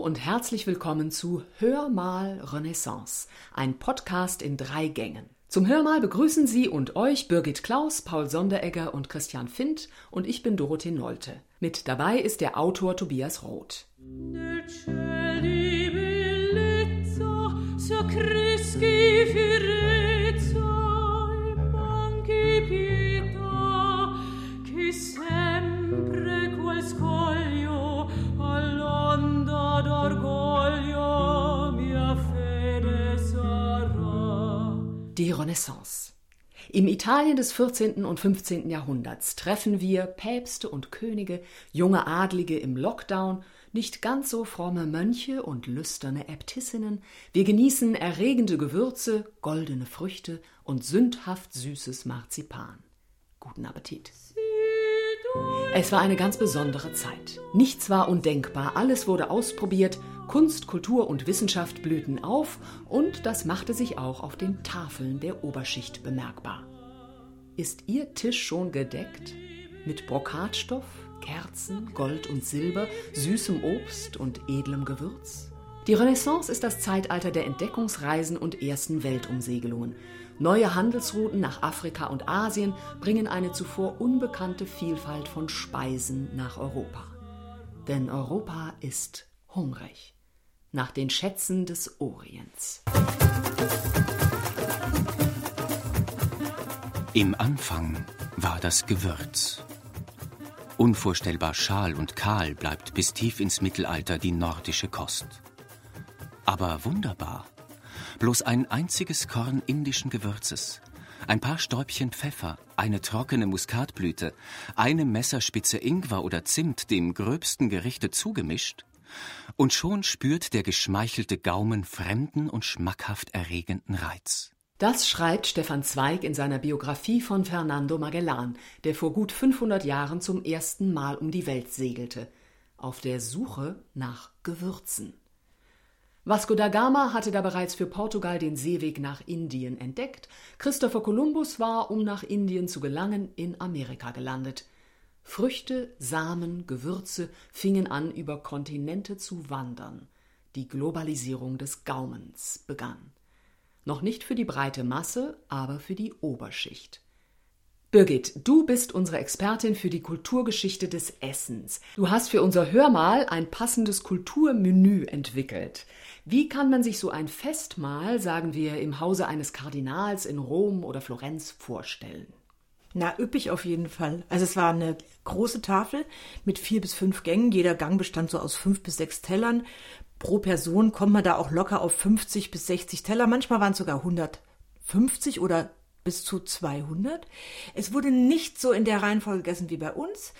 Und herzlich willkommen zu Hör mal Renaissance, ein Podcast in drei Gängen. Zum Hörmal begrüßen Sie und euch Birgit Klaus, Paul Sonderegger und Christian Findt und ich bin Dorothee Nolte. Mit dabei ist der Autor Tobias Roth. Die Renaissance. Im Italien des 14. und 15. Jahrhunderts treffen wir Päpste und Könige, junge Adlige im Lockdown, nicht ganz so fromme Mönche und lüsterne Äbtissinnen. Wir genießen erregende Gewürze, goldene Früchte und sündhaft süßes Marzipan. Guten Appetit. Es war eine ganz besondere Zeit. Nichts war undenkbar, alles wurde ausprobiert, Kunst, Kultur und Wissenschaft blühten auf und das machte sich auch auf den Tafeln der Oberschicht bemerkbar. Ist Ihr Tisch schon gedeckt? Mit Brokatstoff, Kerzen, Gold und Silber, süßem Obst und edlem Gewürz? Die Renaissance ist das Zeitalter der Entdeckungsreisen und ersten Weltumsegelungen. Neue Handelsrouten nach Afrika und Asien bringen eine zuvor unbekannte Vielfalt von Speisen nach Europa. Denn Europa ist hungrig nach den Schätzen des Orients. Im Anfang war das Gewürz. Unvorstellbar schal und kahl bleibt bis tief ins Mittelalter die nordische Kost. Aber wunderbar Bloß ein einziges Korn indischen Gewürzes, ein paar Stäubchen Pfeffer, eine trockene Muskatblüte, eine Messerspitze Ingwer oder Zimt dem gröbsten Gerichte zugemischt, und schon spürt der geschmeichelte Gaumen fremden und schmackhaft erregenden Reiz. Das schreibt Stefan Zweig in seiner Biografie von Fernando Magellan, der vor gut 500 Jahren zum ersten Mal um die Welt segelte, auf der Suche nach Gewürzen. Vasco da Gama hatte da bereits für Portugal den Seeweg nach Indien entdeckt. Christopher Columbus war, um nach Indien zu gelangen, in Amerika gelandet. Früchte, Samen, Gewürze fingen an, über Kontinente zu wandern. Die Globalisierung des Gaumens begann. Noch nicht für die breite Masse, aber für die Oberschicht. Birgit, du bist unsere Expertin für die Kulturgeschichte des Essens. Du hast für unser Hörmal ein passendes Kulturmenü entwickelt. Wie kann man sich so ein Festmahl, sagen wir, im Hause eines Kardinals in Rom oder Florenz vorstellen? Na, üppig auf jeden Fall. Also es war eine große Tafel mit vier bis fünf Gängen. Jeder Gang bestand so aus fünf bis sechs Tellern. Pro Person kommt man da auch locker auf 50 bis 60 Teller. Manchmal waren es sogar 150 oder bis zu 200. Es wurde nicht so in der Reihenfolge gegessen wie bei uns.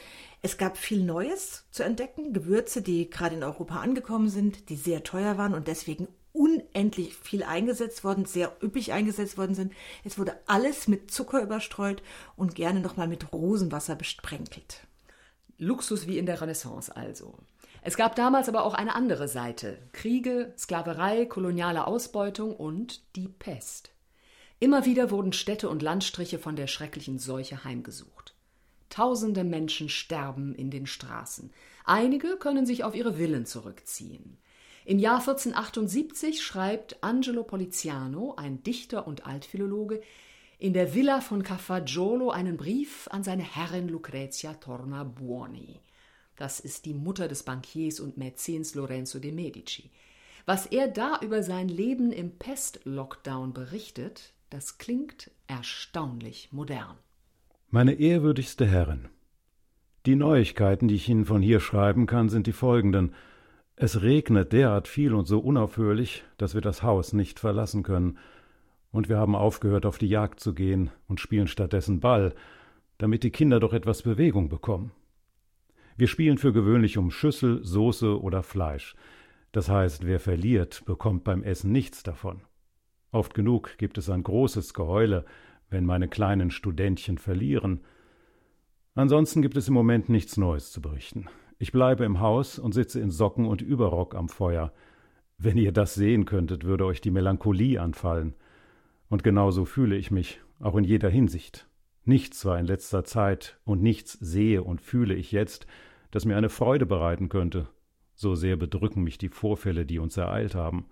Es gab viel Neues zu entdecken, Gewürze, die gerade in Europa angekommen sind, die sehr teuer waren und deswegen unendlich viel eingesetzt worden, sehr üppig eingesetzt worden sind. Es wurde alles mit Zucker überstreut und gerne nochmal mit Rosenwasser besprenkelt. Luxus wie in der Renaissance also. Es gab damals aber auch eine andere Seite. Kriege, Sklaverei, koloniale Ausbeutung und die Pest. Immer wieder wurden Städte und Landstriche von der schrecklichen Seuche heimgesucht. Tausende Menschen sterben in den Straßen. Einige können sich auf ihre Villen zurückziehen. Im Jahr 1478 schreibt Angelo Poliziano, ein Dichter und Altphilologe, in der Villa von Cafaggiolo einen Brief an seine Herrin Lucrezia Tornabuoni. Das ist die Mutter des Bankiers und Mäzens Lorenzo de Medici. Was er da über sein Leben im Pest-Lockdown berichtet, das klingt erstaunlich modern. Meine ehrwürdigste Herrin, die Neuigkeiten, die ich Ihnen von hier schreiben kann, sind die folgenden. Es regnet derart viel und so unaufhörlich, dass wir das Haus nicht verlassen können, und wir haben aufgehört, auf die Jagd zu gehen und spielen stattdessen Ball, damit die Kinder doch etwas Bewegung bekommen. Wir spielen für gewöhnlich um Schüssel, Soße oder Fleisch. Das heißt, wer verliert, bekommt beim Essen nichts davon. Oft genug gibt es ein großes Geheule, wenn meine kleinen Studentchen verlieren. Ansonsten gibt es im Moment nichts Neues zu berichten. Ich bleibe im Haus und sitze in Socken und Überrock am Feuer. Wenn ihr das sehen könntet, würde euch die Melancholie anfallen. Und genau so fühle ich mich, auch in jeder Hinsicht. Nichts war in letzter Zeit und nichts sehe und fühle ich jetzt, das mir eine Freude bereiten könnte, So sehr bedrücken mich die Vorfälle, die uns ereilt haben.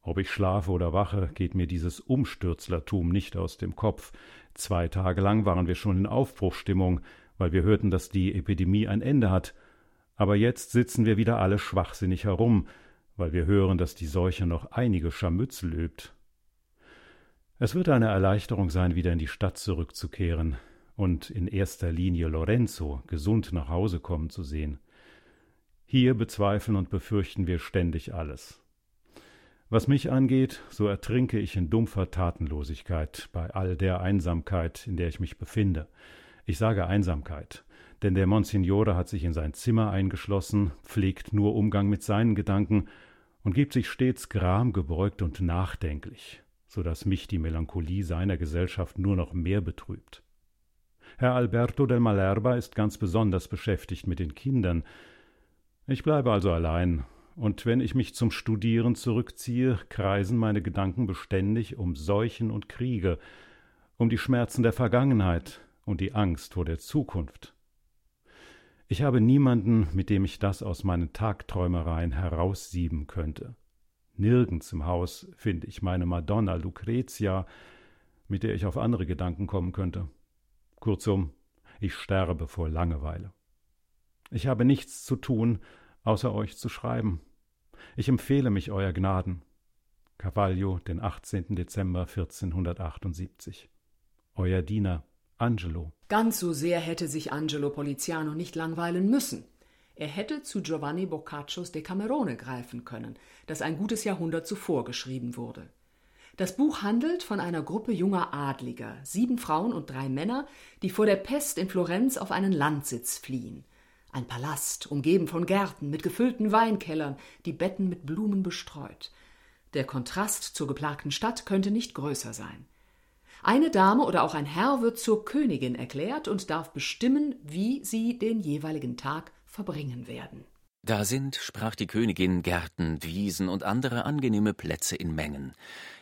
Ob ich schlafe oder wache, geht mir dieses Umstürzlertum nicht aus dem Kopf. Zwei Tage lang waren wir schon in Aufbruchstimmung, weil wir hörten, dass die Epidemie ein Ende hat. Aber jetzt sitzen wir wieder alle schwachsinnig herum, weil wir hören, dass die Seuche noch einige Scharmützel übt. Es wird eine Erleichterung sein, wieder in die Stadt zurückzukehren und in erster Linie Lorenzo gesund nach Hause kommen zu sehen. Hier bezweifeln und befürchten wir ständig alles. Was mich angeht, so ertrinke ich in dumpfer Tatenlosigkeit bei all der Einsamkeit, in der ich mich befinde. Ich sage Einsamkeit, denn der Monsignore hat sich in sein Zimmer eingeschlossen, pflegt nur Umgang mit seinen Gedanken und gibt sich stets gramgebeugt und nachdenklich, so dass mich die Melancholie seiner Gesellschaft nur noch mehr betrübt. Herr Alberto del Malerba ist ganz besonders beschäftigt mit den Kindern. Ich bleibe also allein und wenn ich mich zum Studieren zurückziehe, kreisen meine Gedanken beständig um Seuchen und Kriege, um die Schmerzen der Vergangenheit und die Angst vor der Zukunft. Ich habe niemanden, mit dem ich das aus meinen Tagträumereien heraussieben könnte. Nirgends im Haus finde ich meine Madonna Lucretia, mit der ich auf andere Gedanken kommen könnte. Kurzum, ich sterbe vor Langeweile. Ich habe nichts zu tun, außer euch zu schreiben. Ich empfehle mich euer Gnaden. Cavaglio, den 18. Dezember 1478. Euer Diener Angelo. Ganz so sehr hätte sich Angelo Poliziano nicht langweilen müssen. Er hätte zu Giovanni Boccaccios Decamerone greifen können, das ein gutes Jahrhundert zuvor geschrieben wurde. Das Buch handelt von einer Gruppe junger Adliger, sieben Frauen und drei Männer, die vor der Pest in Florenz auf einen Landsitz fliehen. Ein Palast, umgeben von Gärten mit gefüllten Weinkellern, die Betten mit Blumen bestreut. Der Kontrast zur geplagten Stadt könnte nicht größer sein. Eine Dame oder auch ein Herr wird zur Königin erklärt und darf bestimmen, wie sie den jeweiligen Tag verbringen werden. Da sind, sprach die Königin, Gärten, Wiesen und andere angenehme Plätze in Mengen.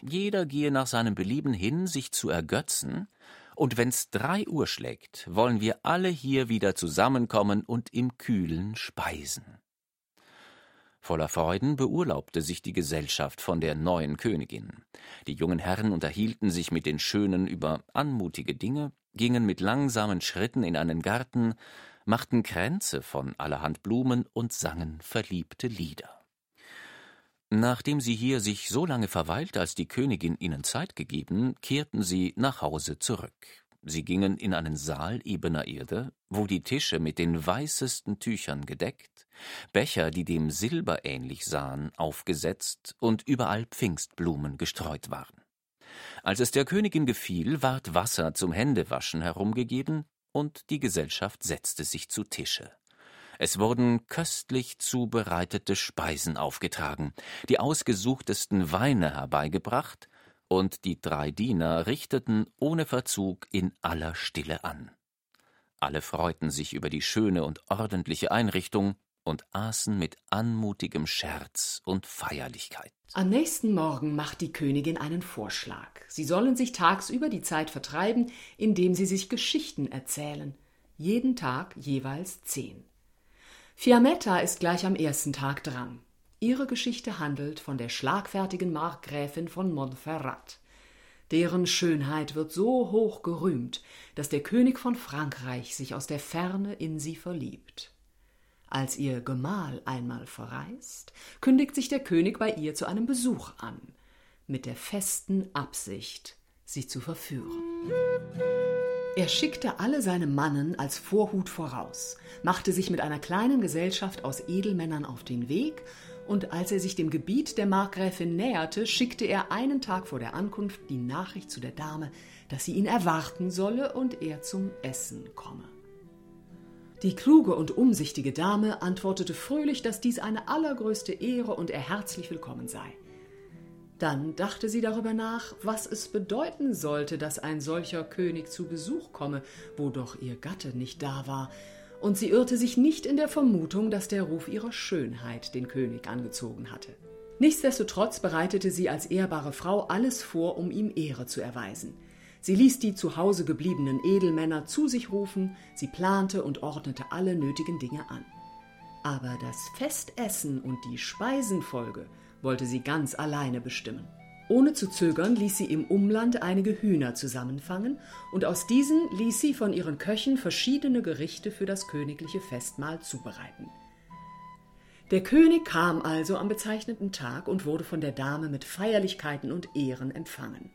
Jeder gehe nach seinem Belieben hin, sich zu ergötzen, und wenn's drei Uhr schlägt, wollen wir alle hier wieder zusammenkommen und im Kühlen speisen. Voller Freuden beurlaubte sich die Gesellschaft von der neuen Königin. Die jungen Herren unterhielten sich mit den Schönen über anmutige Dinge, gingen mit langsamen Schritten in einen Garten, machten Kränze von allerhand Blumen und sangen verliebte Lieder. Nachdem sie hier sich so lange verweilt, als die Königin ihnen Zeit gegeben, kehrten sie nach Hause zurück. Sie gingen in einen Saal ebener Erde, wo die Tische mit den weißesten Tüchern gedeckt, Becher, die dem Silber ähnlich sahen, aufgesetzt und überall Pfingstblumen gestreut waren. Als es der Königin gefiel, ward Wasser zum Händewaschen herumgegeben, und die Gesellschaft setzte sich zu Tische. Es wurden köstlich zubereitete Speisen aufgetragen, die ausgesuchtesten Weine herbeigebracht, und die drei Diener richteten ohne Verzug in aller Stille an. Alle freuten sich über die schöne und ordentliche Einrichtung und aßen mit anmutigem Scherz und Feierlichkeit. Am nächsten Morgen macht die Königin einen Vorschlag. Sie sollen sich tagsüber die Zeit vertreiben, indem sie sich Geschichten erzählen. Jeden Tag jeweils zehn. Fiammetta ist gleich am ersten Tag dran. Ihre Geschichte handelt von der schlagfertigen Markgräfin von Montferrat. Deren Schönheit wird so hoch gerühmt, dass der König von Frankreich sich aus der Ferne in sie verliebt. Als ihr Gemahl einmal verreist, kündigt sich der König bei ihr zu einem Besuch an, mit der festen Absicht, sie zu verführen. Er schickte alle seine Mannen als Vorhut voraus, machte sich mit einer kleinen Gesellschaft aus Edelmännern auf den Weg, und als er sich dem Gebiet der Markgräfin näherte, schickte er einen Tag vor der Ankunft die Nachricht zu der Dame, dass sie ihn erwarten solle und er zum Essen komme. Die kluge und umsichtige Dame antwortete fröhlich, dass dies eine allergrößte Ehre und er herzlich willkommen sei. Dann dachte sie darüber nach, was es bedeuten sollte, dass ein solcher König zu Besuch komme, wo doch ihr Gatte nicht da war, und sie irrte sich nicht in der Vermutung, dass der Ruf ihrer Schönheit den König angezogen hatte. Nichtsdestotrotz bereitete sie als ehrbare Frau alles vor, um ihm Ehre zu erweisen. Sie ließ die zu Hause gebliebenen Edelmänner zu sich rufen, sie plante und ordnete alle nötigen Dinge an. Aber das Festessen und die Speisenfolge wollte sie ganz alleine bestimmen. Ohne zu zögern ließ sie im Umland einige Hühner zusammenfangen, und aus diesen ließ sie von ihren Köchen verschiedene Gerichte für das königliche Festmahl zubereiten. Der König kam also am bezeichneten Tag und wurde von der Dame mit Feierlichkeiten und Ehren empfangen.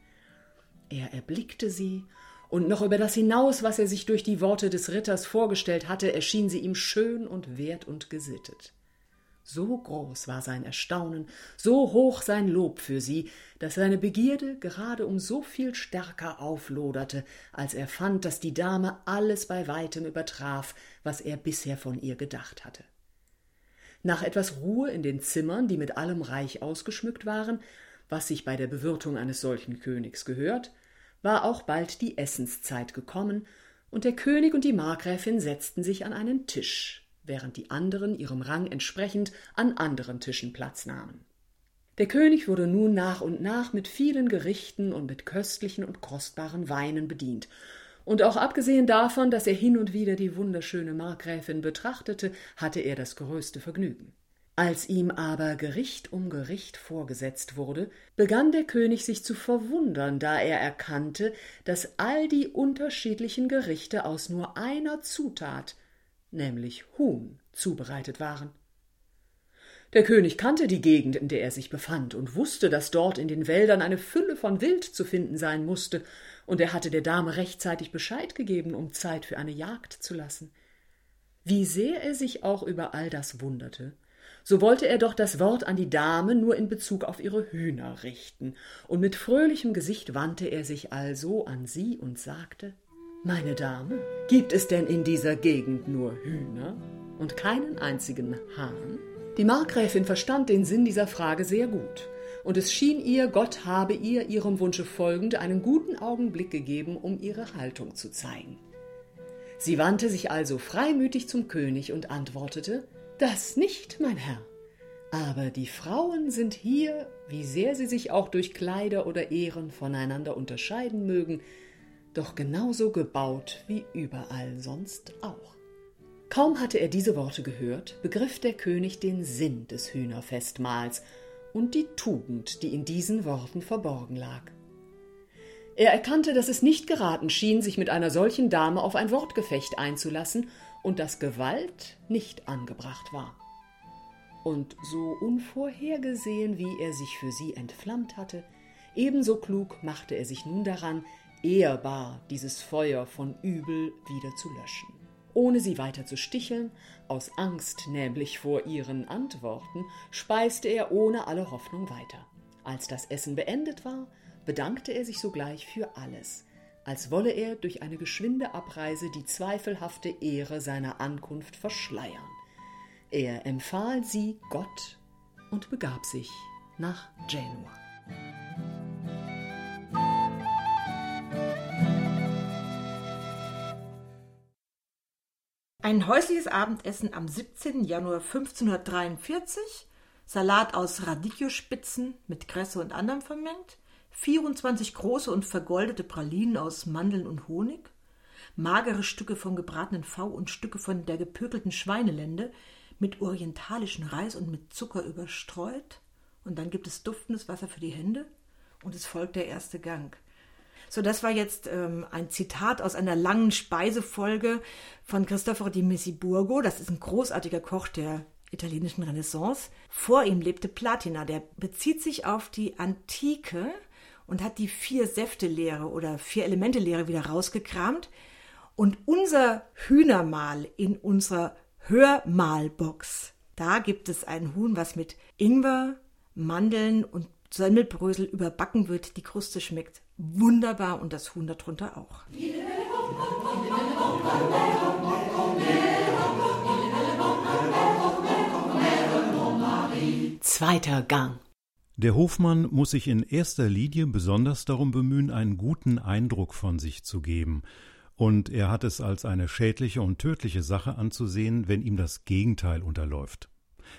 Er erblickte sie, und noch über das hinaus, was er sich durch die Worte des Ritters vorgestellt hatte, erschien sie ihm schön und wert und gesittet. So groß war sein Erstaunen, so hoch sein Lob für sie, dass seine Begierde gerade um so viel stärker aufloderte, als er fand, dass die Dame alles bei weitem übertraf, was er bisher von ihr gedacht hatte. Nach etwas Ruhe in den Zimmern, die mit allem reich ausgeschmückt waren, was sich bei der Bewirtung eines solchen Königs gehört, war auch bald die Essenszeit gekommen, und der König und die Markgräfin setzten sich an einen Tisch, während die anderen ihrem Rang entsprechend an anderen Tischen Platz nahmen. Der König wurde nun nach und nach mit vielen Gerichten und mit köstlichen und kostbaren Weinen bedient, und auch abgesehen davon, dass er hin und wieder die wunderschöne Markgräfin betrachtete, hatte er das größte Vergnügen. Als ihm aber Gericht um Gericht vorgesetzt wurde, begann der König sich zu verwundern, da er erkannte, dass all die unterschiedlichen Gerichte aus nur einer Zutat, nämlich Huhn, zubereitet waren. Der König kannte die Gegend, in der er sich befand, und wusste, dass dort in den Wäldern eine Fülle von Wild zu finden sein musste, und er hatte der Dame rechtzeitig Bescheid gegeben, um Zeit für eine Jagd zu lassen. Wie sehr er sich auch über all das wunderte, so wollte er doch das Wort an die Dame nur in Bezug auf ihre Hühner richten, und mit fröhlichem Gesicht wandte er sich also an sie und sagte Meine Dame, gibt es denn in dieser Gegend nur Hühner und keinen einzigen Hahn? Die Markgräfin verstand den Sinn dieser Frage sehr gut, und es schien ihr, Gott habe ihr ihrem Wunsche folgend einen guten Augenblick gegeben, um ihre Haltung zu zeigen. Sie wandte sich also freimütig zum König und antwortete das nicht, mein Herr. Aber die Frauen sind hier, wie sehr sie sich auch durch Kleider oder Ehren voneinander unterscheiden mögen, doch genauso gebaut wie überall sonst auch. Kaum hatte er diese Worte gehört, begriff der König den Sinn des Hühnerfestmahls und die Tugend, die in diesen Worten verborgen lag. Er erkannte, dass es nicht geraten schien, sich mit einer solchen Dame auf ein Wortgefecht einzulassen und dass Gewalt nicht angebracht war. Und so unvorhergesehen, wie er sich für sie entflammt hatte, ebenso klug machte er sich nun daran, ehrbar dieses Feuer von Übel wieder zu löschen. Ohne sie weiter zu sticheln, aus Angst nämlich vor ihren Antworten, speiste er ohne alle Hoffnung weiter. Als das Essen beendet war, bedankte er sich sogleich für alles, als wolle er durch eine geschwinde Abreise die zweifelhafte Ehre seiner Ankunft verschleiern. Er empfahl sie Gott und begab sich nach Genua. Ein häusliches Abendessen am 17. Januar 1543, Salat aus Radicchiospitzen mit Kresse und anderem vermengt, 24 große und vergoldete Pralinen aus Mandeln und Honig, magere Stücke vom gebratenen V und Stücke von der gepökelten Schweinelende mit orientalischen Reis und mit Zucker überstreut. Und dann gibt es duftendes Wasser für die Hände und es folgt der erste Gang. So, das war jetzt ähm, ein Zitat aus einer langen Speisefolge von Cristoforo di Messiburgo. Das ist ein großartiger Koch der italienischen Renaissance. Vor ihm lebte Platina, der bezieht sich auf die Antike und hat die vier Säfte-Lehre oder vier Elemente-Lehre wieder rausgekramt. Und unser Hühnermahl in unserer Hörmalbox, da gibt es ein Huhn, was mit Ingwer, Mandeln und Semmelbrösel überbacken wird. Die Kruste schmeckt wunderbar und das Huhn darunter auch. Zweiter Gang. Der Hofmann muss sich in erster Linie besonders darum bemühen, einen guten Eindruck von sich zu geben, und er hat es als eine schädliche und tödliche Sache anzusehen, wenn ihm das Gegenteil unterläuft.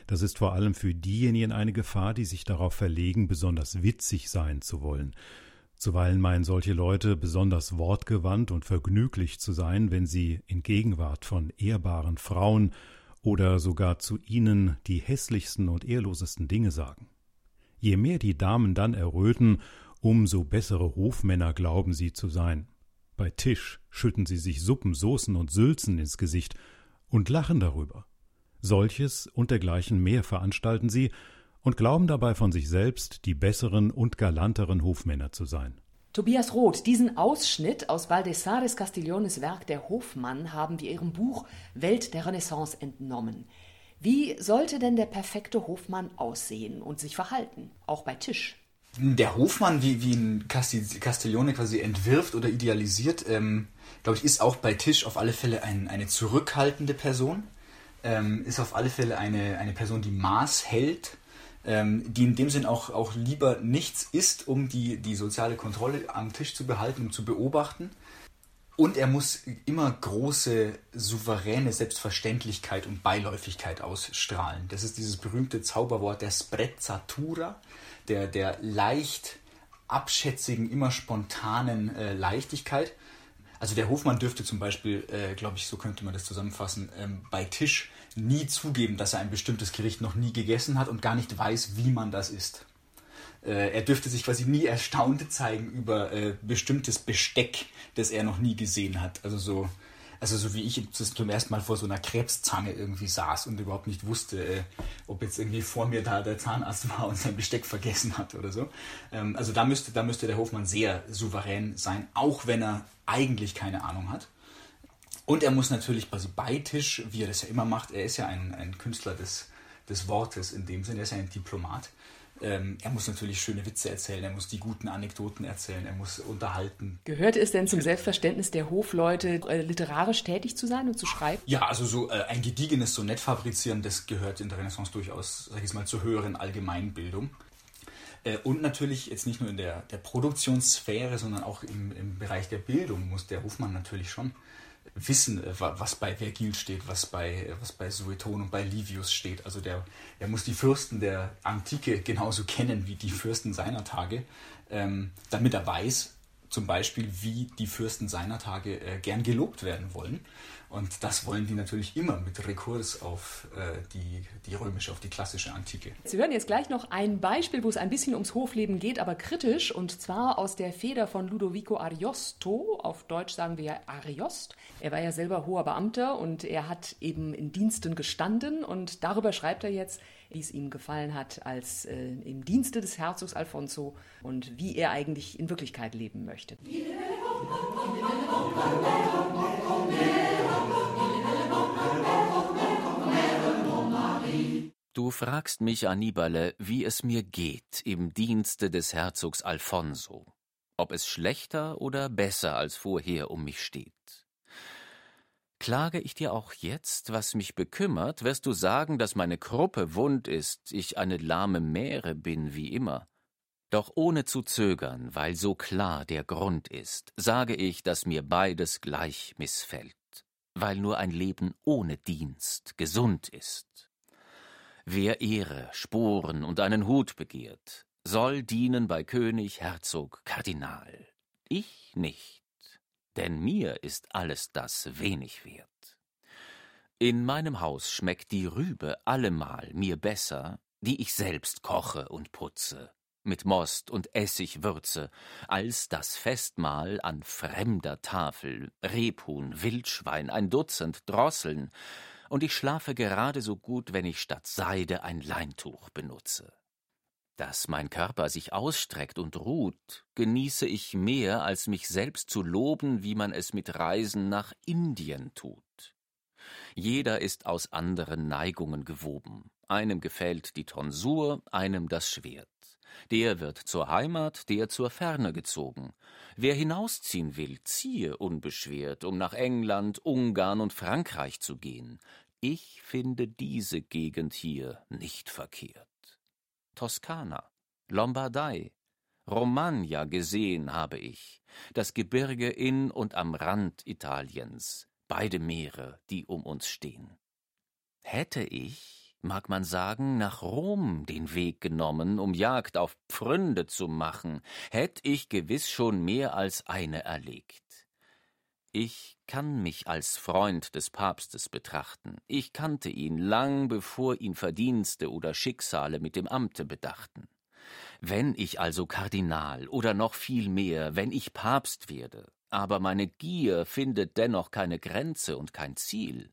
Das ist vor allem für diejenigen eine Gefahr, die sich darauf verlegen, besonders witzig sein zu wollen. Zuweilen meinen solche Leute besonders wortgewandt und vergnüglich zu sein, wenn sie in Gegenwart von ehrbaren Frauen oder sogar zu ihnen die hässlichsten und ehrlosesten Dinge sagen. Je mehr die Damen dann erröten, umso bessere Hofmänner glauben sie zu sein. Bei Tisch schütten sie sich Suppen, Soßen und Sülzen ins Gesicht und lachen darüber. Solches und dergleichen mehr veranstalten sie und glauben dabei von sich selbst die besseren und galanteren Hofmänner zu sein. Tobias Roth, diesen Ausschnitt aus Baldassarres Castigliones Werk Der Hofmann haben wir Ihrem Buch Welt der Renaissance entnommen. Wie sollte denn der perfekte Hofmann aussehen und sich verhalten, auch bei Tisch? Der Hofmann, wie, wie ein Castiglione quasi entwirft oder idealisiert, ähm, glaube ich, ist auch bei Tisch auf alle Fälle ein, eine zurückhaltende Person, ähm, ist auf alle Fälle eine, eine Person, die Maß hält, ähm, die in dem Sinn auch, auch lieber nichts isst, um die, die soziale Kontrolle am Tisch zu behalten, um zu beobachten. Und er muss immer große, souveräne Selbstverständlichkeit und Beiläufigkeit ausstrahlen. Das ist dieses berühmte Zauberwort der Sprezzatura, der, der leicht abschätzigen, immer spontanen äh, Leichtigkeit. Also der Hofmann dürfte zum Beispiel, äh, glaube ich, so könnte man das zusammenfassen, ähm, bei Tisch nie zugeben, dass er ein bestimmtes Gericht noch nie gegessen hat und gar nicht weiß, wie man das isst. Äh, er dürfte sich quasi nie erstaunt zeigen über äh, bestimmtes Besteck, das er noch nie gesehen hat. Also so, also so wie ich zum ersten Mal vor so einer Krebszange irgendwie saß und überhaupt nicht wusste, äh, ob jetzt irgendwie vor mir da der Zahnarzt war und sein Besteck vergessen hat oder so. Ähm, also da müsste, da müsste der Hofmann sehr souverän sein, auch wenn er eigentlich keine Ahnung hat. Und er muss natürlich quasi bei Tisch, wie er das ja immer macht, er ist ja ein, ein Künstler des, des Wortes in dem Sinne, er ist ja ein Diplomat. Ähm, er muss natürlich schöne Witze erzählen, er muss die guten Anekdoten erzählen, er muss unterhalten. Gehört es denn zum Selbstverständnis der Hofleute, äh, literarisch tätig zu sein und zu schreiben? Ja, also so äh, ein gediegenes Sonett fabrizieren, das gehört in der Renaissance durchaus, sag ich mal, zur höheren Allgemeinbildung. Äh, und natürlich jetzt nicht nur in der, der Produktionssphäre, sondern auch im, im Bereich der Bildung muss der Hofmann natürlich schon wissen, äh, was bei Vergil steht, was bei, was bei Sueton und bei Livius steht. Also der, er muss die Fürsten der Antike genauso kennen wie die Fürsten seiner Tage, ähm, damit er weiß, zum Beispiel, wie die Fürsten seiner Tage äh, gern gelobt werden wollen. Und das wollen die natürlich immer mit Rekurs auf äh, die, die römische, auf die klassische Antike. Sie hören jetzt gleich noch ein Beispiel, wo es ein bisschen ums Hofleben geht, aber kritisch, und zwar aus der Feder von Ludovico Ariosto. Auf Deutsch sagen wir Ariost. Er war ja selber hoher Beamter und er hat eben in Diensten gestanden und darüber schreibt er jetzt, wie es ihm gefallen hat als äh, im Dienste des Herzogs Alfonso und wie er eigentlich in Wirklichkeit leben möchte. Du fragst mich, Annibale, wie es mir geht im Dienste des Herzogs Alfonso, ob es schlechter oder besser als vorher um mich steht. Klage ich dir auch jetzt, was mich bekümmert, wirst du sagen, dass meine Kruppe wund ist, ich eine lahme Mähre bin wie immer. Doch ohne zu zögern, weil so klar der Grund ist, sage ich, dass mir beides gleich missfällt, weil nur ein Leben ohne Dienst gesund ist. Wer Ehre, Sporen und einen Hut begehrt, soll dienen bei König, Herzog, Kardinal. Ich nicht, denn mir ist alles das wenig wert. In meinem Haus schmeckt die Rübe allemal mir besser, die ich selbst koche und putze, mit Most und Essig würze, als das Festmahl an fremder Tafel, Rebhuhn, Wildschwein, ein Dutzend Drosseln, und ich schlafe gerade so gut, wenn ich statt Seide ein Leintuch benutze. Dass mein Körper sich ausstreckt und ruht, genieße ich mehr, als mich selbst zu loben, wie man es mit Reisen nach Indien tut. Jeder ist aus anderen Neigungen gewoben. Einem gefällt die Tonsur, einem das Schwert. Der wird zur Heimat, der zur Ferne gezogen. Wer hinausziehen will, ziehe unbeschwert, um nach England, Ungarn und Frankreich zu gehen. Ich finde diese Gegend hier nicht verkehrt. Toskana, Lombardei, Romagna gesehen habe ich, das Gebirge in und am Rand Italiens, beide Meere, die um uns stehen. Hätte ich, mag man sagen, nach Rom den Weg genommen, um Jagd auf Pfründe zu machen, hätt ich gewiss schon mehr als eine erlegt. Ich kann mich als Freund des Papstes betrachten. Ich kannte ihn lang, bevor ihn Verdienste oder Schicksale mit dem Amte bedachten. Wenn ich also Kardinal oder noch viel mehr, wenn ich Papst werde, aber meine Gier findet dennoch keine Grenze und kein Ziel,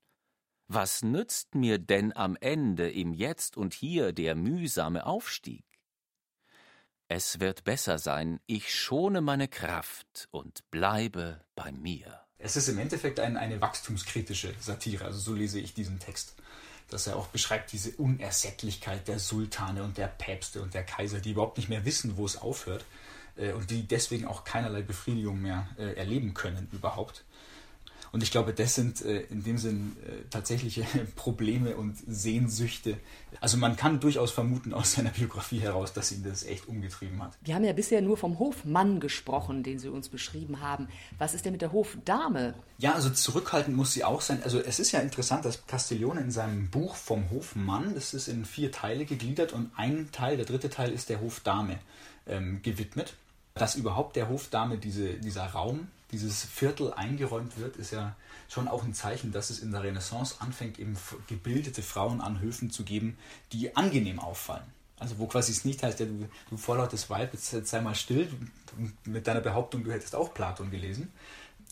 was nützt mir denn am Ende im Jetzt und Hier der mühsame Aufstieg? Es wird besser sein, ich schone meine Kraft und bleibe bei mir. Es ist im Endeffekt ein, eine wachstumskritische Satire, also so lese ich diesen Text. Dass er auch beschreibt diese Unersättlichkeit der Sultane und der Päpste und der Kaiser, die überhaupt nicht mehr wissen, wo es aufhört äh, und die deswegen auch keinerlei Befriedigung mehr äh, erleben können überhaupt. Und ich glaube, das sind äh, in dem Sinn äh, tatsächliche Probleme und Sehnsüchte. Also man kann durchaus vermuten aus seiner Biografie heraus, dass ihn das echt umgetrieben hat. Wir haben ja bisher nur vom Hofmann gesprochen, den Sie uns beschrieben haben. Was ist denn mit der Hofdame? Ja, also zurückhaltend muss sie auch sein. Also es ist ja interessant, dass Castiglione in seinem Buch vom Hofmann, das ist in vier Teile gegliedert und ein Teil, der dritte Teil ist der Hofdame ähm, gewidmet. Dass überhaupt der Hofdame diese, dieser Raum dieses Viertel eingeräumt wird, ist ja schon auch ein Zeichen, dass es in der Renaissance anfängt, eben gebildete Frauen an Höfen zu geben, die angenehm auffallen. Also wo quasi es nicht heißt, ja, du, du vorlautes Weib, jetzt, sei mal still mit deiner Behauptung, du hättest auch Platon gelesen,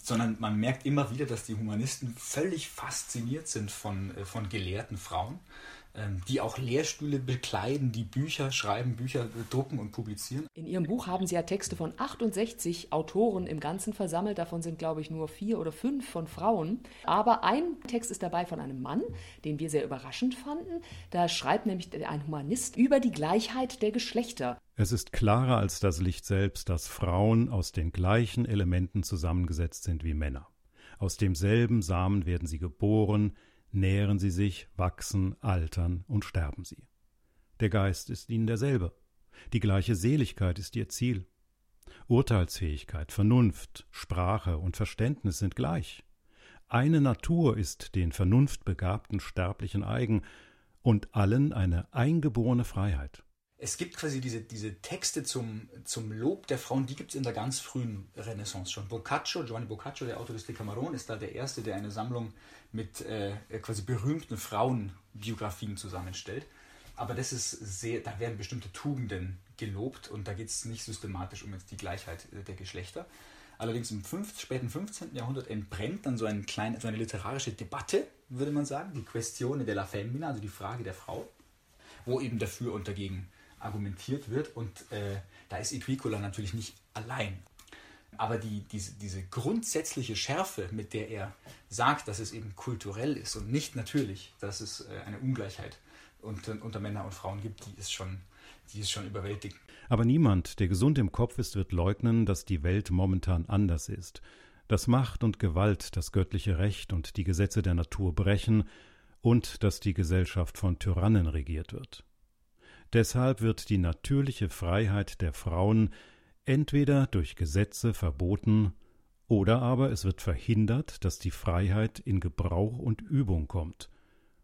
sondern man merkt immer wieder, dass die Humanisten völlig fasziniert sind von, äh, von gelehrten Frauen die auch Lehrstühle bekleiden, die Bücher schreiben, Bücher drucken und publizieren. In Ihrem Buch haben Sie ja Texte von 68 Autoren im Ganzen versammelt. Davon sind, glaube ich, nur vier oder fünf von Frauen. Aber ein Text ist dabei von einem Mann, den wir sehr überraschend fanden. Da schreibt nämlich ein Humanist über die Gleichheit der Geschlechter. Es ist klarer als das Licht selbst, dass Frauen aus den gleichen Elementen zusammengesetzt sind wie Männer. Aus demselben Samen werden sie geboren, nähren sie sich, wachsen, altern und sterben sie. Der Geist ist ihnen derselbe. Die gleiche Seligkeit ist ihr Ziel. Urteilsfähigkeit, Vernunft, Sprache und Verständnis sind gleich. Eine Natur ist den vernunftbegabten Sterblichen eigen und allen eine eingeborene Freiheit es gibt quasi diese, diese Texte zum, zum Lob der Frauen, die gibt es in der ganz frühen Renaissance schon. Boccaccio, Giovanni Boccaccio, der Autor des Decameron, ist da der Erste, der eine Sammlung mit äh, quasi berühmten Frauenbiografien zusammenstellt. Aber das ist sehr, da werden bestimmte Tugenden gelobt und da geht es nicht systematisch um jetzt die Gleichheit äh, der Geschlechter. Allerdings im 5, späten 15. Jahrhundert entbrennt dann so, ein klein, so eine literarische Debatte, würde man sagen, die Questione della Femmina, also die Frage der Frau, wo eben dafür und dagegen argumentiert wird. Und äh, da ist Equicola natürlich nicht allein. Aber die, diese, diese grundsätzliche Schärfe, mit der er sagt, dass es eben kulturell ist und nicht natürlich, dass es äh, eine Ungleichheit unter, unter Männern und Frauen gibt, die ist schon, die ist schon überwältigend. Aber niemand, der gesund im Kopf ist, wird leugnen, dass die Welt momentan anders ist, dass Macht und Gewalt das göttliche Recht und die Gesetze der Natur brechen und dass die Gesellschaft von Tyrannen regiert wird. Deshalb wird die natürliche Freiheit der Frauen entweder durch Gesetze verboten oder aber es wird verhindert, dass die Freiheit in Gebrauch und Übung kommt,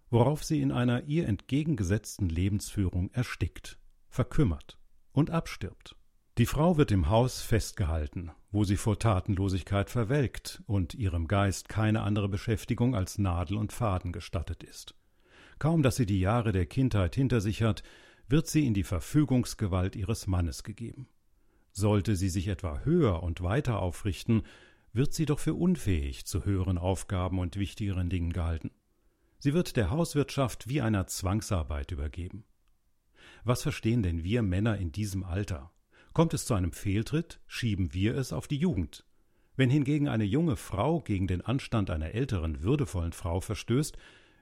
worauf sie in einer ihr entgegengesetzten Lebensführung erstickt, verkümmert und abstirbt. Die Frau wird im Haus festgehalten, wo sie vor Tatenlosigkeit verwelkt und ihrem Geist keine andere Beschäftigung als Nadel und Faden gestattet ist. Kaum dass sie die Jahre der Kindheit hinter sich hat, wird sie in die Verfügungsgewalt ihres Mannes gegeben. Sollte sie sich etwa höher und weiter aufrichten, wird sie doch für unfähig zu höheren Aufgaben und wichtigeren Dingen gehalten. Sie wird der Hauswirtschaft wie einer Zwangsarbeit übergeben. Was verstehen denn wir Männer in diesem Alter? Kommt es zu einem Fehltritt, schieben wir es auf die Jugend. Wenn hingegen eine junge Frau gegen den Anstand einer älteren, würdevollen Frau verstößt,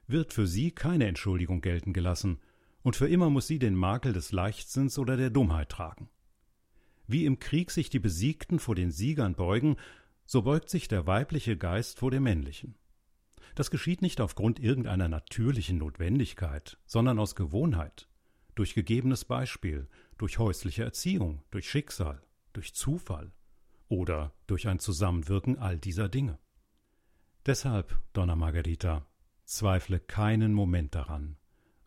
wird für sie keine Entschuldigung gelten gelassen, und für immer muss sie den Makel des Leichtsinns oder der Dummheit tragen. Wie im Krieg sich die Besiegten vor den Siegern beugen, so beugt sich der weibliche Geist vor dem männlichen. Das geschieht nicht aufgrund irgendeiner natürlichen Notwendigkeit, sondern aus Gewohnheit, durch gegebenes Beispiel, durch häusliche Erziehung, durch Schicksal, durch Zufall oder durch ein Zusammenwirken all dieser Dinge. Deshalb, Donna Margarita, zweifle keinen Moment daran,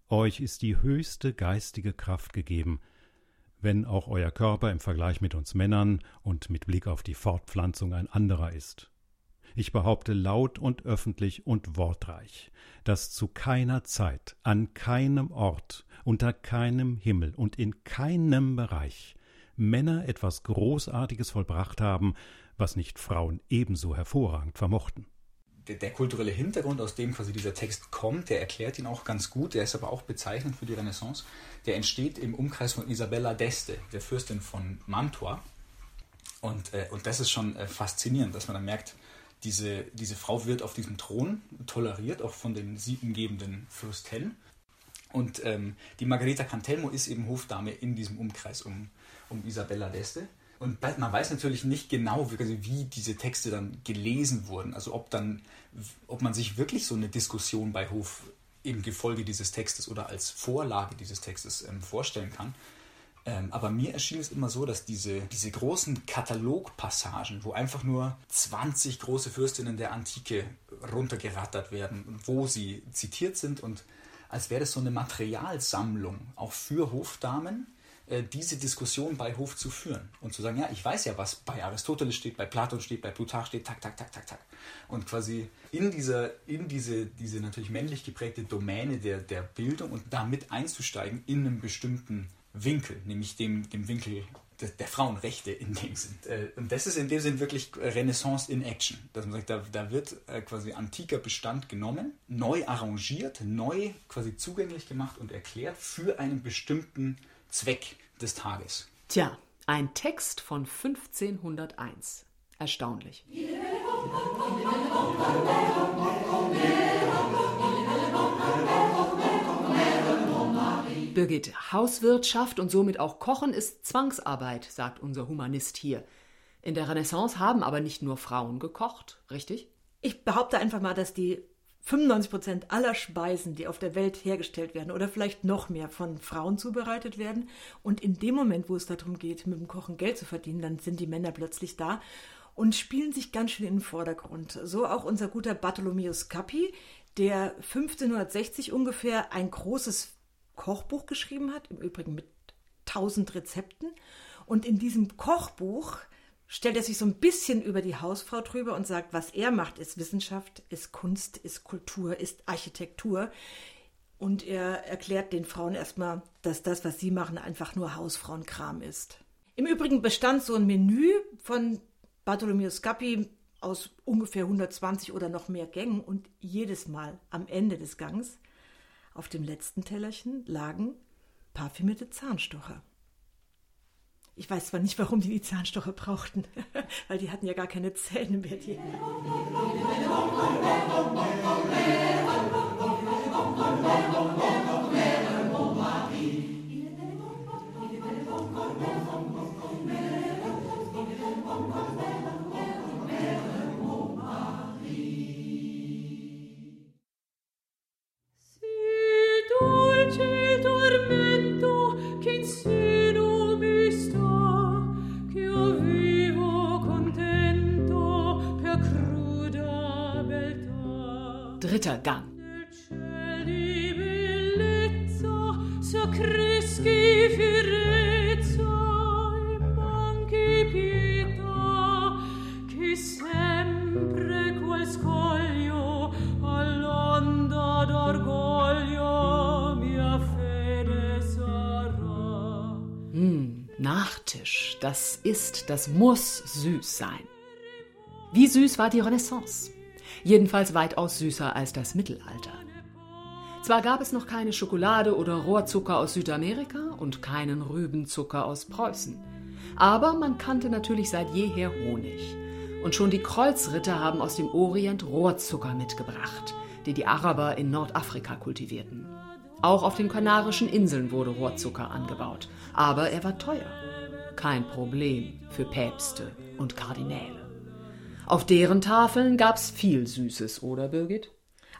euch ist die höchste geistige Kraft gegeben, wenn auch euer Körper im Vergleich mit uns Männern und mit Blick auf die Fortpflanzung ein anderer ist. Ich behaupte laut und öffentlich und wortreich, dass zu keiner Zeit, an keinem Ort, unter keinem Himmel und in keinem Bereich Männer etwas Großartiges vollbracht haben, was nicht Frauen ebenso hervorragend vermochten. Der, der, kulturelle Hintergrund, aus dem quasi dieser Text kommt, der erklärt ihn auch ganz gut, der ist aber auch bezeichnend für die Renaissance. Der entsteht im Umkreis von Isabella d'Este, der Fürstin von Mantua. Und, äh, und das ist schon äh, faszinierend, dass man dann merkt, diese, diese Frau wird auf diesem Thron toleriert, auch von den siebengebenden Fürsten. Und ähm, die Margareta Cantelmo ist eben Hofdame in diesem Umkreis um, um Isabella d'Este. Und man weiß natürlich nicht genau, wie, wie diese Texte dann gelesen wurden. Also ob dann, ob man sich wirklich so eine Diskussion bei Hof im Gefolge dieses Textes oder als Vorlage dieses Textes ähm, vorstellen kann. Ähm, aber mir erschien es immer so, dass diese, diese großen Katalogpassagen, wo einfach nur 20 große Fürstinnen der Antike runtergerattert werden, wo sie zitiert sind und als wäre das so eine Materialsammlung, auch für Hofdamen, diese Diskussion bei Hof zu führen und zu sagen, ja, ich weiß ja, was bei Aristoteles steht, bei Platon steht, bei Plutarch steht, tak, tak, tak, tak, tak. Und quasi in dieser, in diese, diese natürlich männlich geprägte Domäne der, der Bildung und damit einzusteigen in einem bestimmten Winkel, nämlich dem, dem Winkel der, der Frauenrechte in dem Sinn. Äh, und das ist in dem Sinn wirklich Renaissance in Action. Dass man sagt, da, da wird äh, quasi antiker Bestand genommen, neu arrangiert, neu quasi zugänglich gemacht und erklärt für einen bestimmten Zweck des Tages. Tja, ein Text von 1501. Erstaunlich. Birgit, Hauswirtschaft und somit auch Kochen ist Zwangsarbeit, sagt unser Humanist hier. In der Renaissance haben aber nicht nur Frauen gekocht, richtig? Ich behaupte einfach mal, dass die 95 Prozent aller Speisen, die auf der Welt hergestellt werden oder vielleicht noch mehr von Frauen zubereitet werden. Und in dem Moment, wo es darum geht, mit dem Kochen Geld zu verdienen, dann sind die Männer plötzlich da und spielen sich ganz schön in den Vordergrund. So auch unser guter Bartholomeus Cappi, der 1560 ungefähr ein großes Kochbuch geschrieben hat, im Übrigen mit 1000 Rezepten. Und in diesem Kochbuch stellt er sich so ein bisschen über die Hausfrau drüber und sagt, was er macht, ist Wissenschaft, ist Kunst, ist Kultur, ist Architektur. Und er erklärt den Frauen erstmal, dass das, was sie machen, einfach nur Hausfrauenkram ist. Im Übrigen bestand so ein Menü von Bartholomew Scappi aus ungefähr 120 oder noch mehr Gängen und jedes Mal am Ende des Gangs auf dem letzten Tellerchen lagen parfümierte Zahnstocher. Ich weiß zwar nicht, warum die die Zahnstocher brauchten, weil die hatten ja gar keine Zähne mehr. Die dritter Gang. Hm, Nachtisch, das ist, das muss süß sein. Wie süß war die Renaissance? Jedenfalls weitaus süßer als das Mittelalter. Zwar gab es noch keine Schokolade oder Rohrzucker aus Südamerika und keinen Rübenzucker aus Preußen, aber man kannte natürlich seit jeher Honig. Und schon die Kreuzritter haben aus dem Orient Rohrzucker mitgebracht, den die Araber in Nordafrika kultivierten. Auch auf den Kanarischen Inseln wurde Rohrzucker angebaut, aber er war teuer. Kein Problem für Päpste und Kardinäle. Auf deren Tafeln gab's viel Süßes, oder Birgit?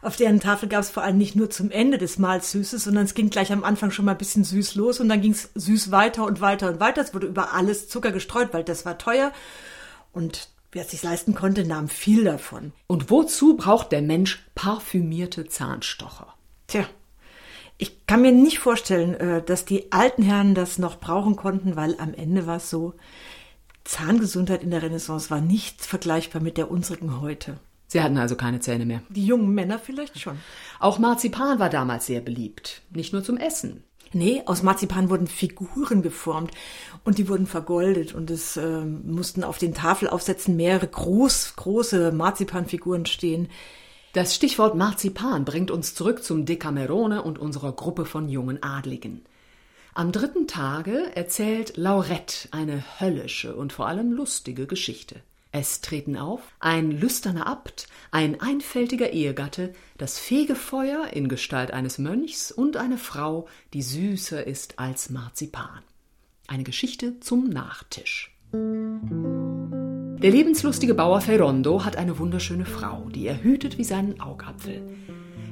Auf deren Tafel gab es vor allem nicht nur zum Ende des Mahls Süßes, sondern es ging gleich am Anfang schon mal ein bisschen süß los und dann ging es süß weiter und weiter und weiter. Es wurde über alles Zucker gestreut, weil das war teuer. Und wer es sich leisten konnte, nahm viel davon. Und wozu braucht der Mensch parfümierte Zahnstocher? Tja, ich kann mir nicht vorstellen, äh, dass die alten Herren das noch brauchen konnten, weil am Ende war es so, Zahngesundheit in der Renaissance war nicht vergleichbar mit der unsrigen heute. Sie hatten also keine Zähne mehr. Die jungen Männer vielleicht schon. Auch Marzipan war damals sehr beliebt. Nicht nur zum Essen. Nee, aus Marzipan wurden Figuren geformt und die wurden vergoldet und es äh, mussten auf den Tafelaufsätzen mehrere groß, große Marzipanfiguren stehen. Das Stichwort Marzipan bringt uns zurück zum Decamerone und unserer Gruppe von jungen Adligen. Am dritten Tage erzählt Laurette eine höllische und vor allem lustige Geschichte. Es treten auf ein lüsterner Abt, ein einfältiger Ehegatte, das Fegefeuer in Gestalt eines Mönchs und eine Frau, die süßer ist als Marzipan. Eine Geschichte zum Nachtisch. Der lebenslustige Bauer Ferrondo hat eine wunderschöne Frau, die er hütet wie seinen Augapfel.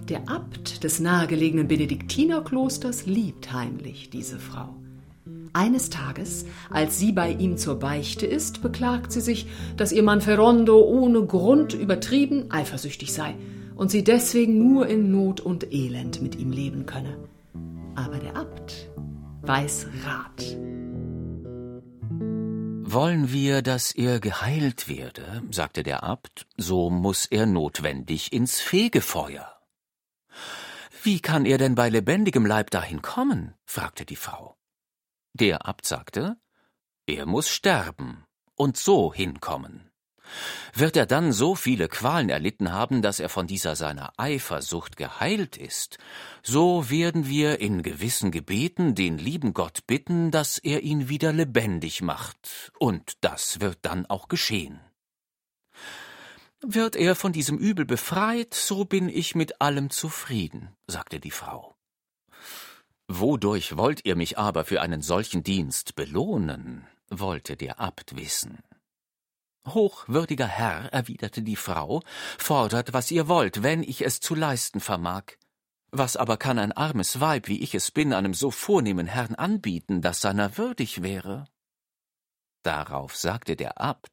Der Abt des nahegelegenen Benediktinerklosters liebt heimlich diese Frau. Eines Tages, als sie bei ihm zur Beichte ist, beklagt sie sich, dass ihr Mann Ferrondo ohne Grund übertrieben eifersüchtig sei und sie deswegen nur in Not und Elend mit ihm leben könne. Aber der Abt weiß Rat. Wollen wir, dass er geheilt werde, sagte der Abt, so muss er notwendig ins Fegefeuer. Wie kann er denn bei lebendigem Leib dahin kommen? fragte die Frau. Der Abt sagte, er muss sterben und so hinkommen. Wird er dann so viele Qualen erlitten haben, dass er von dieser seiner Eifersucht geheilt ist, so werden wir in gewissen Gebeten den lieben Gott bitten, dass er ihn wieder lebendig macht, und das wird dann auch geschehen. Wird er von diesem Übel befreit, so bin ich mit allem zufrieden, sagte die Frau. Wodurch wollt ihr mich aber für einen solchen Dienst belohnen? wollte der Abt wissen. Hochwürdiger Herr, erwiderte die Frau, fordert, was ihr wollt, wenn ich es zu leisten vermag. Was aber kann ein armes Weib, wie ich es bin, einem so vornehmen Herrn anbieten, das seiner würdig wäre? Darauf sagte der Abt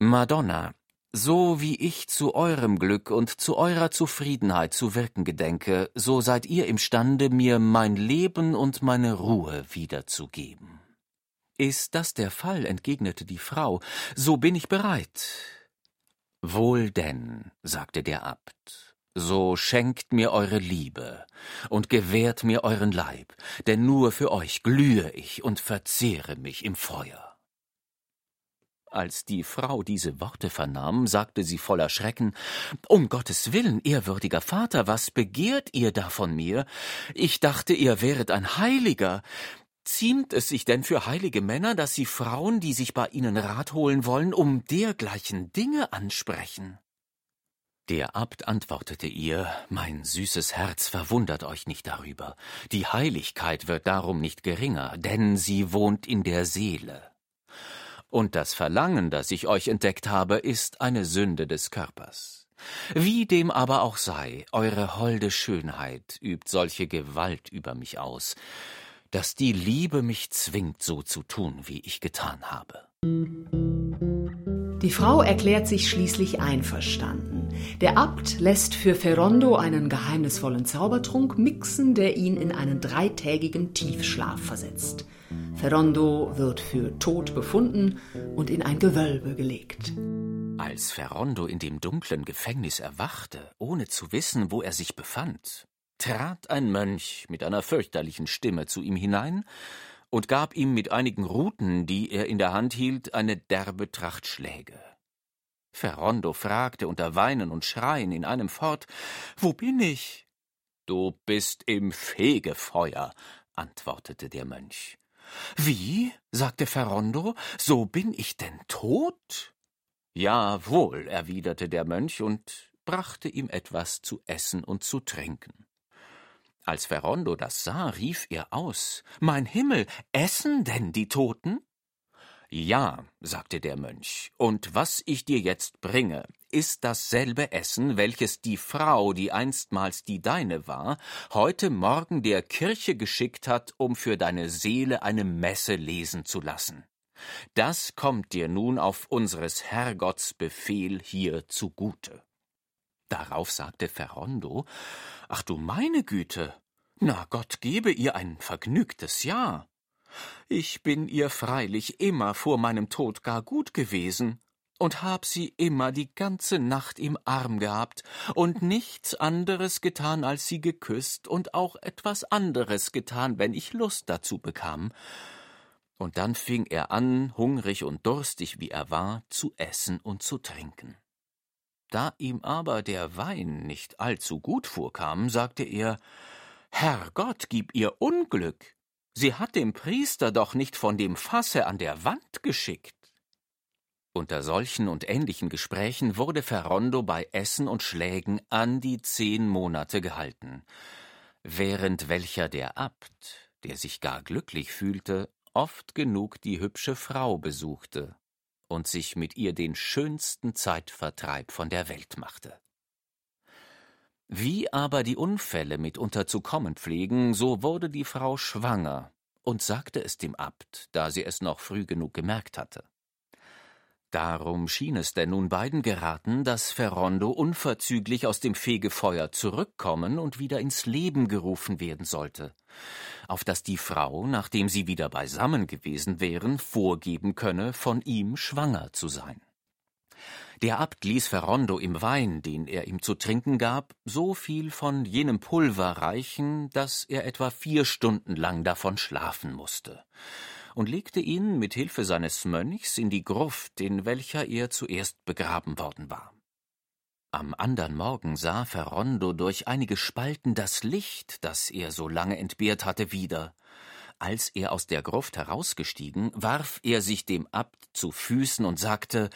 Madonna, so wie ich zu eurem Glück und zu eurer Zufriedenheit zu wirken gedenke, so seid ihr imstande, mir mein Leben und meine Ruhe wiederzugeben. Ist das der Fall, entgegnete die Frau, so bin ich bereit. Wohl denn, sagte der Abt, so schenkt mir eure Liebe und gewährt mir euren Leib, denn nur für euch glühe ich und verzehre mich im Feuer. Als die Frau diese Worte vernahm, sagte sie voller Schrecken Um Gottes willen, ehrwürdiger Vater, was begehrt ihr da von mir? Ich dachte, ihr wäret ein Heiliger. Ziemt es sich denn für heilige Männer, dass sie Frauen, die sich bei ihnen Rat holen wollen, um dergleichen Dinge ansprechen? Der Abt antwortete ihr, Mein süßes Herz verwundert euch nicht darüber. Die Heiligkeit wird darum nicht geringer, denn sie wohnt in der Seele. Und das Verlangen, das ich euch entdeckt habe, ist eine Sünde des Körpers. Wie dem aber auch sei, eure holde Schönheit übt solche Gewalt über mich aus, dass die Liebe mich zwingt, so zu tun, wie ich getan habe. Die Frau erklärt sich schließlich einverstanden. Der Abt lässt für Ferrondo einen geheimnisvollen Zaubertrunk mixen, der ihn in einen dreitägigen Tiefschlaf versetzt. Ferrondo wird für tot befunden und in ein Gewölbe gelegt. Als Ferrondo in dem dunklen Gefängnis erwachte, ohne zu wissen, wo er sich befand, trat ein Mönch mit einer fürchterlichen Stimme zu ihm hinein und gab ihm mit einigen Ruten, die er in der Hand hielt, eine derbe Tracht Schläge. Ferrondo fragte unter Weinen und Schreien in einem fort Wo bin ich? Du bist im Fegefeuer, antwortete der Mönch. Wie? sagte Ferrondo, so bin ich denn tot? Jawohl, erwiderte der Mönch und brachte ihm etwas zu essen und zu trinken. Als Ferrondo das sah, rief er aus Mein Himmel, essen denn die Toten? Ja, sagte der Mönch, und was ich dir jetzt bringe, ist dasselbe Essen, welches die Frau, die einstmals die deine war, heute Morgen der Kirche geschickt hat, um für deine Seele eine Messe lesen zu lassen. Das kommt dir nun auf unseres Herrgotts Befehl hier zugute. Darauf sagte Ferrondo Ach du meine Güte. Na, Gott gebe ihr ein vergnügtes Jahr. Ich bin ihr freilich immer vor meinem Tod gar gut gewesen und hab sie immer die ganze Nacht im Arm gehabt und nichts anderes getan, als sie geküsst und auch etwas anderes getan, wenn ich Lust dazu bekam. Und dann fing er an, hungrig und durstig wie er war, zu essen und zu trinken. Da ihm aber der Wein nicht allzu gut vorkam, sagte er Herrgott, gib ihr Unglück. Sie hat dem Priester doch nicht von dem Fasse an der Wand geschickt. Unter solchen und ähnlichen Gesprächen wurde Ferrondo bei Essen und Schlägen an die zehn Monate gehalten, während welcher der Abt, der sich gar glücklich fühlte, oft genug die hübsche Frau besuchte und sich mit ihr den schönsten Zeitvertreib von der Welt machte. Wie aber die Unfälle mitunter zu kommen pflegen, so wurde die Frau schwanger und sagte es dem Abt, da sie es noch früh genug gemerkt hatte. Darum schien es denn nun beiden geraten, dass Ferrondo unverzüglich aus dem Fegefeuer zurückkommen und wieder ins Leben gerufen werden sollte, auf dass die Frau, nachdem sie wieder beisammen gewesen wären, vorgeben könne, von ihm schwanger zu sein. Der Abt ließ Ferrondo im Wein, den er ihm zu trinken gab, so viel von jenem Pulver reichen, dass er etwa vier Stunden lang davon schlafen musste und legte ihn mit Hilfe seines Mönchs in die Gruft, in welcher er zuerst begraben worden war. Am andern Morgen sah Ferrondo durch einige Spalten das Licht, das er so lange entbehrt hatte, wieder. Als er aus der Gruft herausgestiegen, warf er sich dem Abt zu Füßen und sagte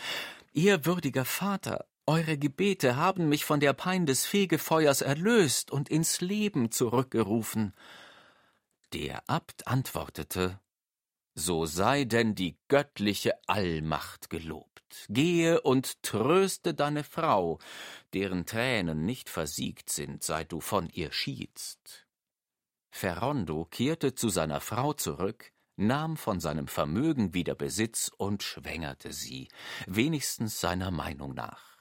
Ehrwürdiger Vater, eure Gebete haben mich von der Pein des Fegefeuers erlöst und ins Leben zurückgerufen. Der Abt antwortete so sei denn die göttliche Allmacht gelobt. Gehe und tröste deine Frau, deren Tränen nicht versiegt sind, seit du von ihr schiedst. Ferrondo kehrte zu seiner Frau zurück, nahm von seinem Vermögen wieder Besitz und schwängerte sie, wenigstens seiner Meinung nach.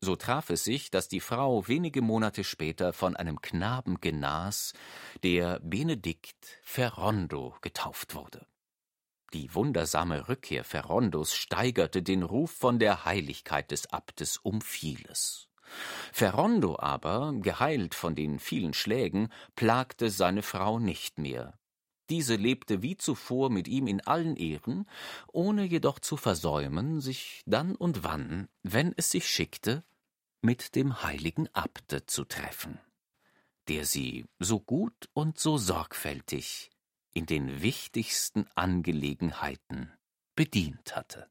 So traf es sich, dass die Frau wenige Monate später von einem Knaben genas, der Benedikt Ferrondo getauft wurde. Die wundersame Rückkehr Ferrondos steigerte den Ruf von der Heiligkeit des Abtes um vieles. Ferrondo aber, geheilt von den vielen Schlägen, plagte seine Frau nicht mehr. Diese lebte wie zuvor mit ihm in allen Ehren, ohne jedoch zu versäumen, sich dann und wann, wenn es sich schickte, mit dem heiligen Abte zu treffen, der sie so gut und so sorgfältig in den wichtigsten Angelegenheiten bedient hatte.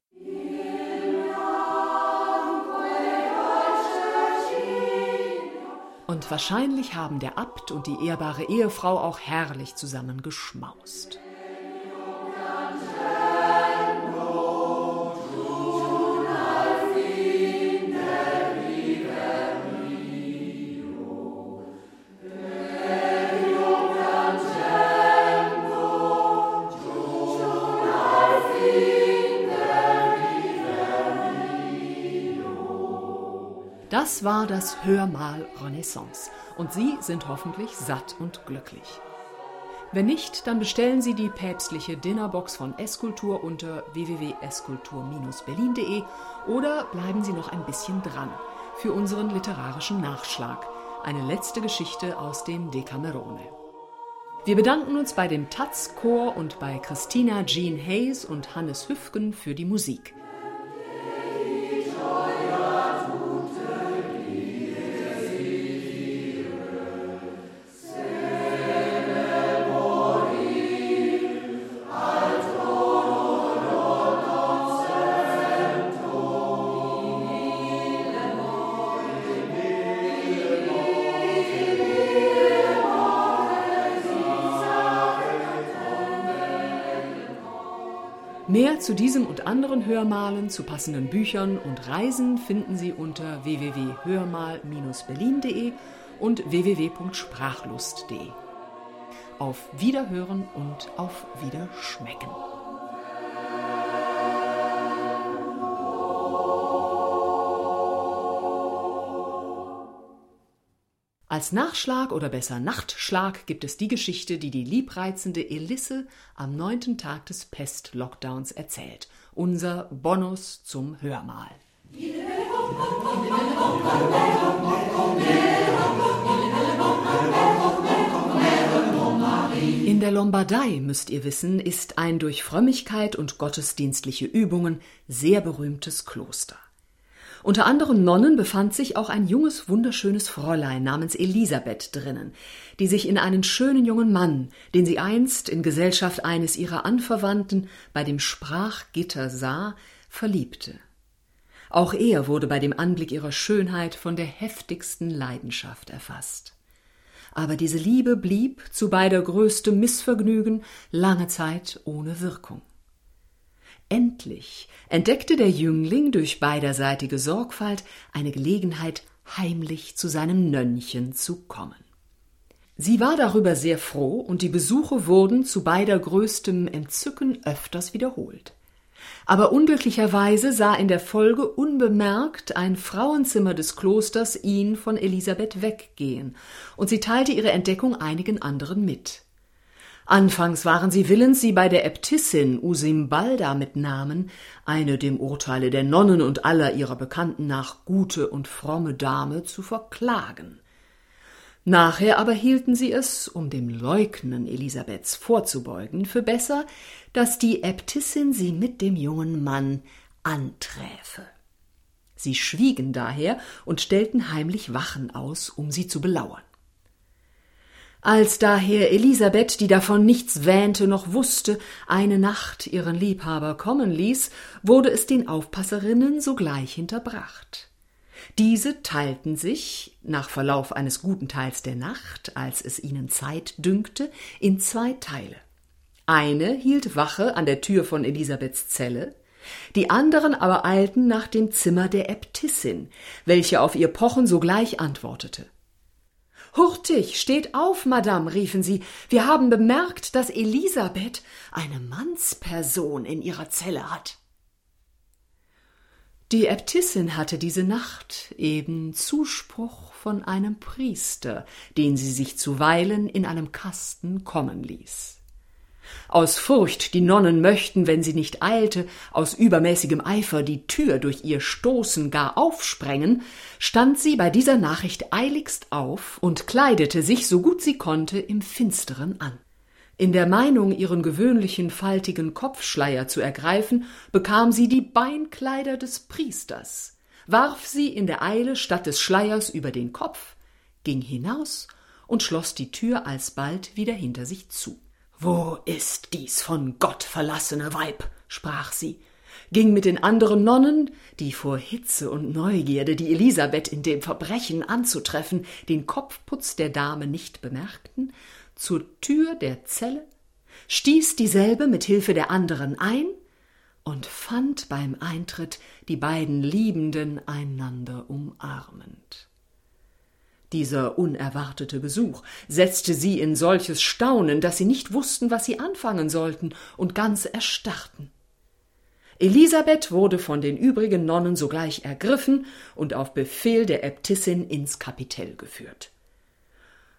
Und wahrscheinlich haben der Abt und die ehrbare Ehefrau auch herrlich zusammen geschmaust. Das war das Hörmal Renaissance und Sie sind hoffentlich satt und glücklich. Wenn nicht, dann bestellen Sie die päpstliche Dinnerbox von Eskultur unter www.eskultur-berlin.de oder bleiben Sie noch ein bisschen dran für unseren literarischen Nachschlag, eine letzte Geschichte aus dem Decamerone. Wir bedanken uns bei dem Taz-Chor und bei Christina Jean Hayes und Hannes Hüfgen für die Musik. Zu diesem und anderen Hörmalen, zu passenden Büchern und Reisen finden Sie unter www.hörmal-berlin.de und www.sprachlust.de. Auf Wiederhören und auf Wiederschmecken. Als Nachschlag oder besser Nachtschlag gibt es die Geschichte, die die liebreizende Elisse am neunten Tag des Pest-Lockdowns erzählt. Unser Bonus zum Hörmal. In der Lombardei, müsst ihr wissen, ist ein durch Frömmigkeit und gottesdienstliche Übungen sehr berühmtes Kloster. Unter anderen Nonnen befand sich auch ein junges, wunderschönes Fräulein namens Elisabeth drinnen, die sich in einen schönen jungen Mann, den sie einst in Gesellschaft eines ihrer Anverwandten bei dem Sprachgitter sah, verliebte. Auch er wurde bei dem Anblick ihrer Schönheit von der heftigsten Leidenschaft erfasst. Aber diese Liebe blieb zu beider größtem Missvergnügen lange Zeit ohne Wirkung. Endlich entdeckte der Jüngling durch beiderseitige Sorgfalt eine Gelegenheit, heimlich zu seinem Nönnchen zu kommen. Sie war darüber sehr froh, und die Besuche wurden zu beider größtem Entzücken öfters wiederholt. Aber unglücklicherweise sah in der Folge unbemerkt ein Frauenzimmer des Klosters ihn von Elisabeth weggehen, und sie teilte ihre Entdeckung einigen anderen mit. Anfangs waren sie willens, sie bei der Äbtissin Usimbalda mit Namen, eine dem Urteile der Nonnen und aller ihrer Bekannten nach gute und fromme Dame, zu verklagen. Nachher aber hielten sie es, um dem Leugnen Elisabeths vorzubeugen, für besser, dass die Äbtissin sie mit dem jungen Mann anträfe. Sie schwiegen daher und stellten heimlich Wachen aus, um sie zu belauern. Als daher Elisabeth, die davon nichts wähnte noch wusste, eine Nacht ihren Liebhaber kommen ließ, wurde es den Aufpasserinnen sogleich hinterbracht. Diese teilten sich, nach Verlauf eines guten Teils der Nacht, als es ihnen Zeit dünkte, in zwei Teile. Eine hielt Wache an der Tür von Elisabeths Zelle, die anderen aber eilten nach dem Zimmer der Äbtissin, welche auf ihr Pochen sogleich antwortete. Hurtig, steht auf, Madame, riefen sie. Wir haben bemerkt, dass Elisabeth eine Mannsperson in ihrer Zelle hat. Die Äbtissin hatte diese Nacht eben Zuspruch von einem Priester, den sie sich zuweilen in einem Kasten kommen ließ. Aus Furcht, die Nonnen möchten, wenn sie nicht eilte, aus übermäßigem Eifer die Tür durch ihr Stoßen gar aufsprengen, stand sie bei dieser Nachricht eiligst auf und kleidete sich, so gut sie konnte, im Finsteren an. In der Meinung, ihren gewöhnlichen faltigen Kopfschleier zu ergreifen, bekam sie die Beinkleider des Priesters, warf sie in der Eile statt des Schleiers über den Kopf, ging hinaus und schloss die Tür alsbald wieder hinter sich zu. Wo ist dies von Gott verlassene Weib? sprach sie, ging mit den anderen Nonnen, die vor Hitze und Neugierde, die Elisabeth in dem Verbrechen anzutreffen, den Kopfputz der Dame nicht bemerkten, zur Tür der Zelle, stieß dieselbe mit Hilfe der anderen ein und fand beim Eintritt die beiden Liebenden einander umarmend. Dieser unerwartete Besuch setzte sie in solches Staunen, dass sie nicht wussten, was sie anfangen sollten und ganz erstarrten. Elisabeth wurde von den übrigen Nonnen sogleich ergriffen und auf Befehl der Äbtissin ins Kapitell geführt.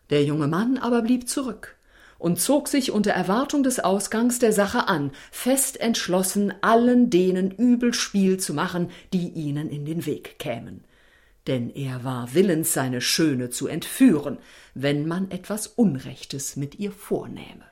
Der junge Mann aber blieb zurück und zog sich unter Erwartung des Ausgangs der Sache an, fest entschlossen, allen denen übel Spiel zu machen, die ihnen in den Weg kämen denn er war willens, seine Schöne zu entführen, wenn man etwas Unrechtes mit ihr vornähme.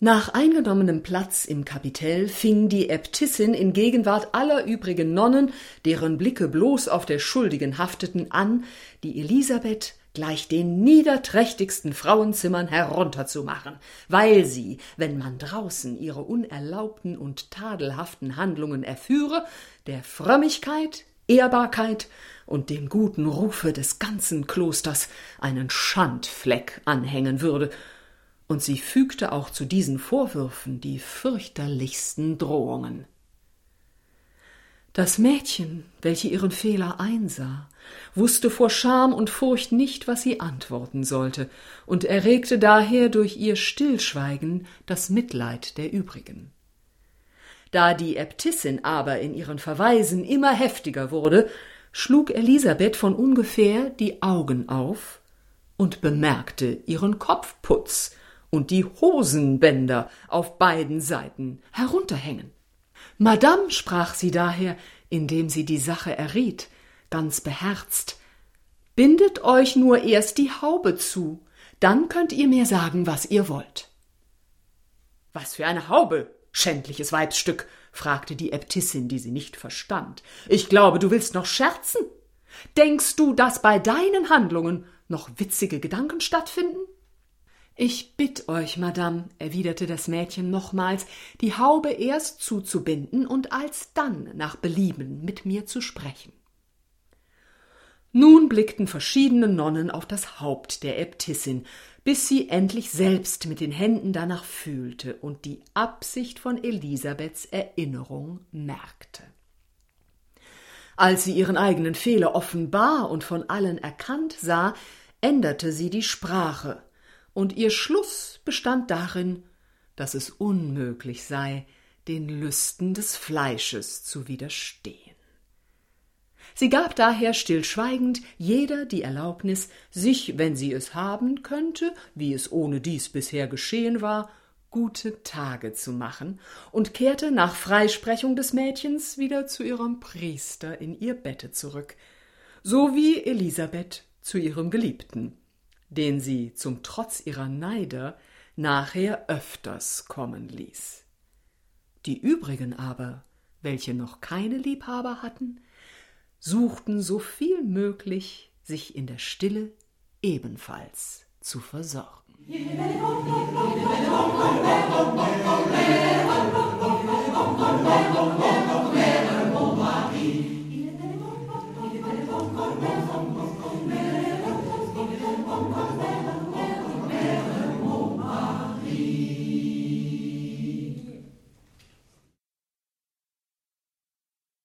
Nach eingenommenem Platz im Kapitell fing die Äbtissin in Gegenwart aller übrigen Nonnen, deren Blicke bloß auf der Schuldigen hafteten, an, die Elisabeth gleich den niederträchtigsten Frauenzimmern herunterzumachen, weil sie, wenn man draußen ihre unerlaubten und tadelhaften Handlungen erführe, der Frömmigkeit, Ehrbarkeit und dem guten Rufe des ganzen Klosters einen Schandfleck anhängen würde, und sie fügte auch zu diesen Vorwürfen die fürchterlichsten Drohungen. Das Mädchen, welche ihren Fehler einsah, wusste vor Scham und Furcht nicht, was sie antworten sollte, und erregte daher durch ihr Stillschweigen das Mitleid der übrigen. Da die Äbtissin aber in ihren Verweisen immer heftiger wurde, schlug Elisabeth von ungefähr die Augen auf und bemerkte ihren Kopfputz und die Hosenbänder auf beiden Seiten herunterhängen. Madame, sprach sie daher, indem sie die Sache erriet, ganz beherzt, bindet euch nur erst die Haube zu, dann könnt ihr mir sagen, was ihr wollt. Was für eine Haube, schändliches Weibsstück, fragte die Äbtissin, die sie nicht verstand. Ich glaube, du willst noch scherzen. Denkst du, dass bei deinen Handlungen noch witzige Gedanken stattfinden? Ich bitt euch, Madame, erwiderte das Mädchen nochmals, die Haube erst zuzubinden und alsdann nach Belieben mit mir zu sprechen. Nun blickten verschiedene Nonnen auf das Haupt der Äbtissin, bis sie endlich selbst mit den Händen danach fühlte und die Absicht von Elisabeths Erinnerung merkte. Als sie ihren eigenen Fehler offenbar und von allen erkannt sah, änderte sie die Sprache, und ihr Schluss bestand darin, dass es unmöglich sei, den Lüsten des Fleisches zu widerstehen. Sie gab daher stillschweigend jeder die Erlaubnis, sich, wenn sie es haben könnte, wie es ohne dies bisher geschehen war, gute Tage zu machen und kehrte nach Freisprechung des Mädchens wieder zu ihrem Priester in ihr Bette zurück, so wie Elisabeth zu ihrem Geliebten, den sie zum Trotz ihrer Neider nachher öfters kommen ließ. Die übrigen aber, welche noch keine Liebhaber hatten, suchten so viel möglich, sich in der Stille ebenfalls zu versorgen.